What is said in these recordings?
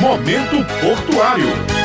Momento Portuário.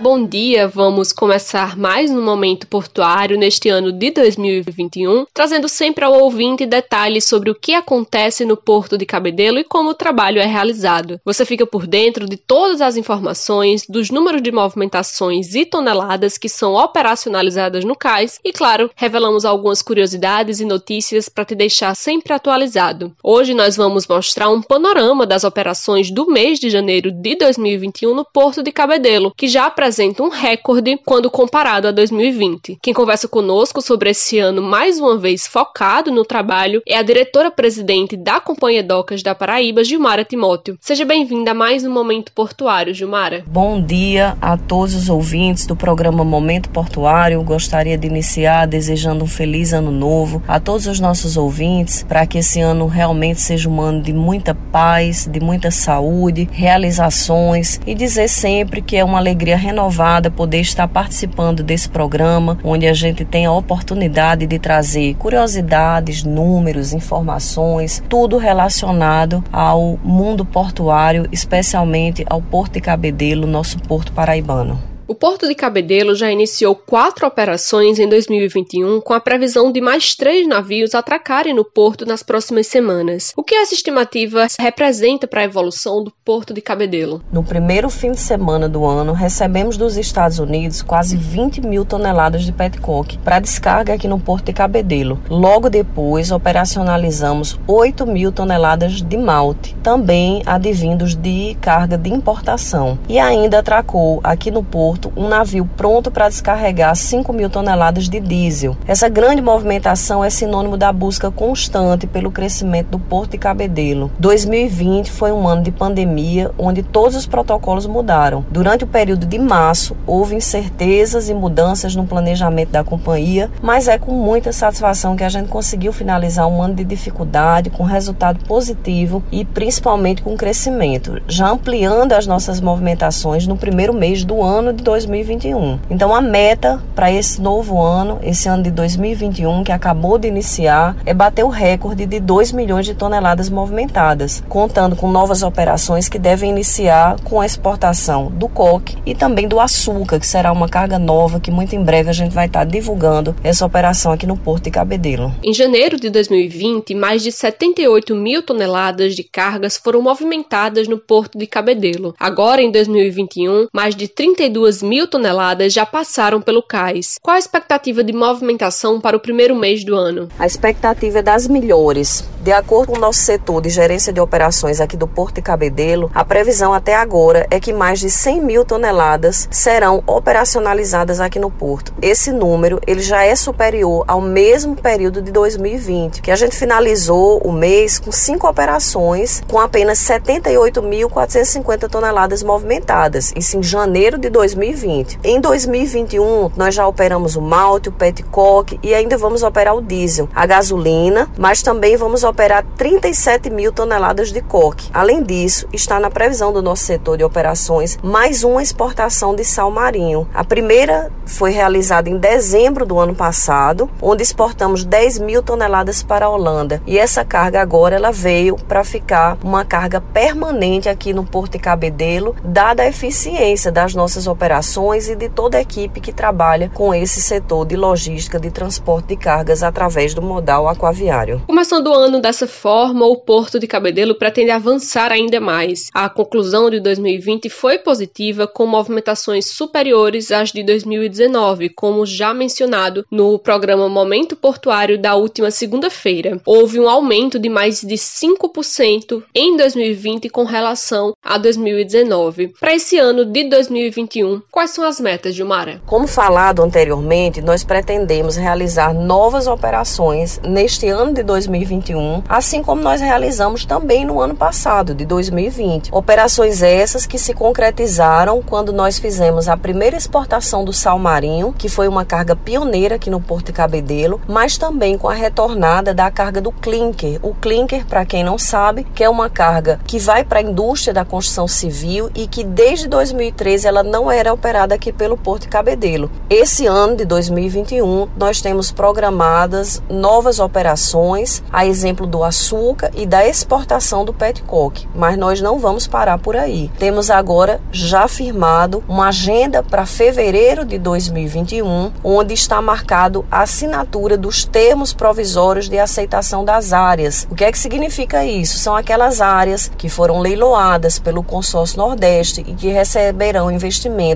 Bom dia, vamos começar mais um momento portuário neste ano de 2021, trazendo sempre ao ouvinte detalhes sobre o que acontece no Porto de Cabedelo e como o trabalho é realizado. Você fica por dentro de todas as informações, dos números de movimentações e toneladas que são operacionalizadas no cais e, claro, revelamos algumas curiosidades e notícias para te deixar sempre atualizado. Hoje nós vamos mostrar um panorama das operações do mês de janeiro de 2021 no Porto de Cabedelo, que já apresenta apresenta um recorde quando comparado a 2020. Quem conversa conosco sobre esse ano mais uma vez focado no trabalho é a diretora-presidente da Companhia Docas da Paraíba, Gilmara Timóteo. Seja bem-vinda a mais um Momento Portuário, Gilmara. Bom dia a todos os ouvintes do programa Momento Portuário. Gostaria de iniciar desejando um feliz ano novo a todos os nossos ouvintes, para que esse ano realmente seja um ano de muita paz, de muita saúde, realizações e dizer sempre que é uma alegria renovada renovada poder estar participando desse programa, onde a gente tem a oportunidade de trazer curiosidades, números, informações, tudo relacionado ao mundo portuário, especialmente ao Porto de Cabedelo, nosso porto paraibano. O Porto de Cabedelo já iniciou quatro operações em 2021, com a previsão de mais três navios atracarem no porto nas próximas semanas. O que essa estimativa representa para a evolução do Porto de Cabedelo? No primeiro fim de semana do ano, recebemos dos Estados Unidos quase 20 mil toneladas de petcock para descarga aqui no Porto de Cabedelo. Logo depois, operacionalizamos 8 mil toneladas de malte, também advindos de carga de importação. E ainda atracou aqui no Porto porto um navio pronto para descarregar 5 mil toneladas de diesel. Essa grande movimentação é sinônimo da busca constante pelo crescimento do Porto de Cabedelo. 2020 foi um ano de pandemia onde todos os protocolos mudaram. Durante o período de março, houve incertezas e mudanças no planejamento da companhia, mas é com muita satisfação que a gente conseguiu finalizar um ano de dificuldade com resultado positivo e principalmente com crescimento, já ampliando as nossas movimentações no primeiro mês do ano de 2021. Então a meta para esse novo ano, esse ano de 2021 que acabou de iniciar, é bater o recorde de 2 milhões de toneladas movimentadas, contando com novas operações que devem iniciar com a exportação do coque e também do açúcar, que será uma carga nova que muito em breve a gente vai estar divulgando essa operação aqui no Porto de Cabedelo. Em janeiro de 2020, mais de 78 mil toneladas de cargas foram movimentadas no Porto de Cabedelo. Agora, em 2021, mais de 32 mil toneladas já passaram pelo cais. Qual a expectativa de movimentação para o primeiro mês do ano? A expectativa é das melhores. De acordo com o nosso setor de gerência de operações aqui do Porto de Cabedelo, a previsão até agora é que mais de 100 mil toneladas serão operacionalizadas aqui no Porto. Esse número ele já é superior ao mesmo período de 2020, que a gente finalizou o mês com cinco operações com apenas 78.450 toneladas movimentadas. Isso em janeiro de 2020 2020. Em 2021, nós já operamos o malte, o petcock e ainda vamos operar o diesel, a gasolina, mas também vamos operar 37 mil toneladas de coque. Além disso, está na previsão do nosso setor de operações mais uma exportação de sal marinho. A primeira foi realizada em dezembro do ano passado, onde exportamos 10 mil toneladas para a Holanda. E essa carga agora ela veio para ficar uma carga permanente aqui no Porto de Cabedelo, dada a eficiência das nossas operações operações e de toda a equipe que trabalha com esse setor de logística de transporte de cargas através do modal aquaviário. Começando o ano dessa forma, o Porto de Cabedelo pretende avançar ainda mais. A conclusão de 2020 foi positiva, com movimentações superiores às de 2019, como já mencionado no programa Momento Portuário da última segunda-feira. Houve um aumento de mais de 5% em 2020 com relação a 2019. Para esse ano de 2021, Quais são as metas, Gilmara? Como falado anteriormente, nós pretendemos realizar novas operações neste ano de 2021, assim como nós realizamos também no ano passado, de 2020. Operações essas que se concretizaram quando nós fizemos a primeira exportação do sal marinho, que foi uma carga pioneira aqui no Porto de Cabedelo, mas também com a retornada da carga do clinker. O clinker, para quem não sabe, que é uma carga que vai para a indústria da construção civil e que desde 2013 ela não era era operada aqui pelo Porto de Cabedelo. Esse ano de 2021, nós temos programadas novas operações, a exemplo do açúcar e da exportação do petcock, mas nós não vamos parar por aí. Temos agora já firmado uma agenda para fevereiro de 2021, onde está marcado a assinatura dos termos provisórios de aceitação das áreas. O que é que significa isso? São aquelas áreas que foram leiloadas pelo consórcio Nordeste e que receberão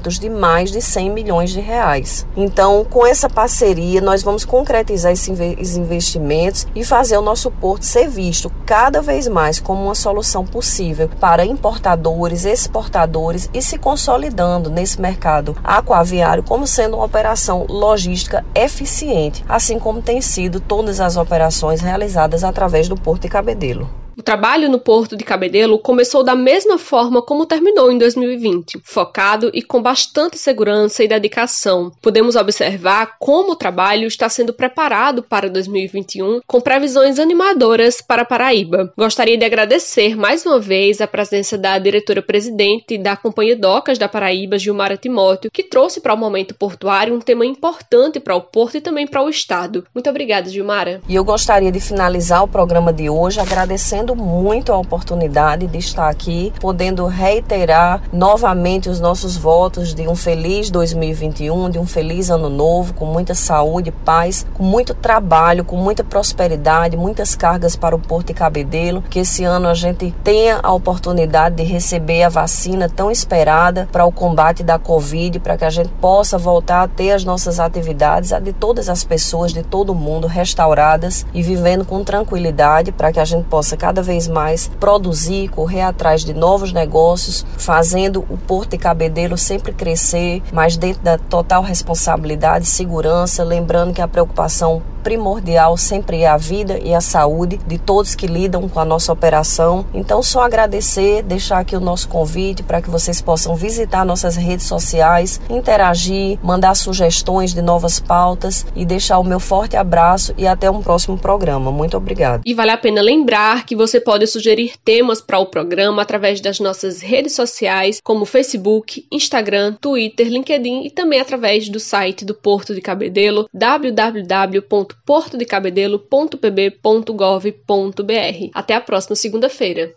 investimentos de mais de 100 milhões de reais. Então, com essa parceria, nós vamos concretizar esses investimentos e fazer o nosso porto ser visto cada vez mais como uma solução possível para importadores, exportadores e se consolidando nesse mercado aquaviário como sendo uma operação logística eficiente, assim como tem sido todas as operações realizadas através do Porto de Cabedelo. O trabalho no Porto de Cabedelo começou da mesma forma como terminou em 2020, focado e com bastante segurança e dedicação. Podemos observar como o trabalho está sendo preparado para 2021 com previsões animadoras para Paraíba. Gostaria de agradecer mais uma vez a presença da diretora-presidente da Companhia Docas da Paraíba, Gilmara Timóteo, que trouxe para o momento portuário um tema importante para o Porto e também para o Estado. Muito obrigada, Gilmara. E eu gostaria de finalizar o programa de hoje agradecendo agradecendo muito a oportunidade de estar aqui, podendo reiterar novamente os nossos votos de um feliz 2021, de um feliz ano novo, com muita saúde, paz, com muito trabalho, com muita prosperidade, muitas cargas para o Porto e Cabedelo, que esse ano a gente tenha a oportunidade de receber a vacina tão esperada para o combate da Covid, para que a gente possa voltar a ter as nossas atividades, a de todas as pessoas de todo mundo restauradas e vivendo com tranquilidade, para que a gente possa cada cada vez mais produzir, correr atrás de novos negócios, fazendo o Porto de Cabedelo sempre crescer, mas dentro da total responsabilidade, segurança, lembrando que a preocupação primordial sempre é a vida e a saúde de todos que lidam com a nossa operação. Então, só agradecer, deixar aqui o nosso convite para que vocês possam visitar nossas redes sociais, interagir, mandar sugestões de novas pautas e deixar o meu forte abraço e até um próximo programa. Muito obrigado. E vale a pena lembrar que você pode sugerir temas para o programa através das nossas redes sociais, como Facebook, Instagram, Twitter, LinkedIn e também através do site do Porto de Cabedelo, www portodecabedelo.pb.gov.br. Até a próxima segunda-feira.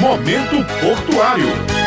Momento Portuário.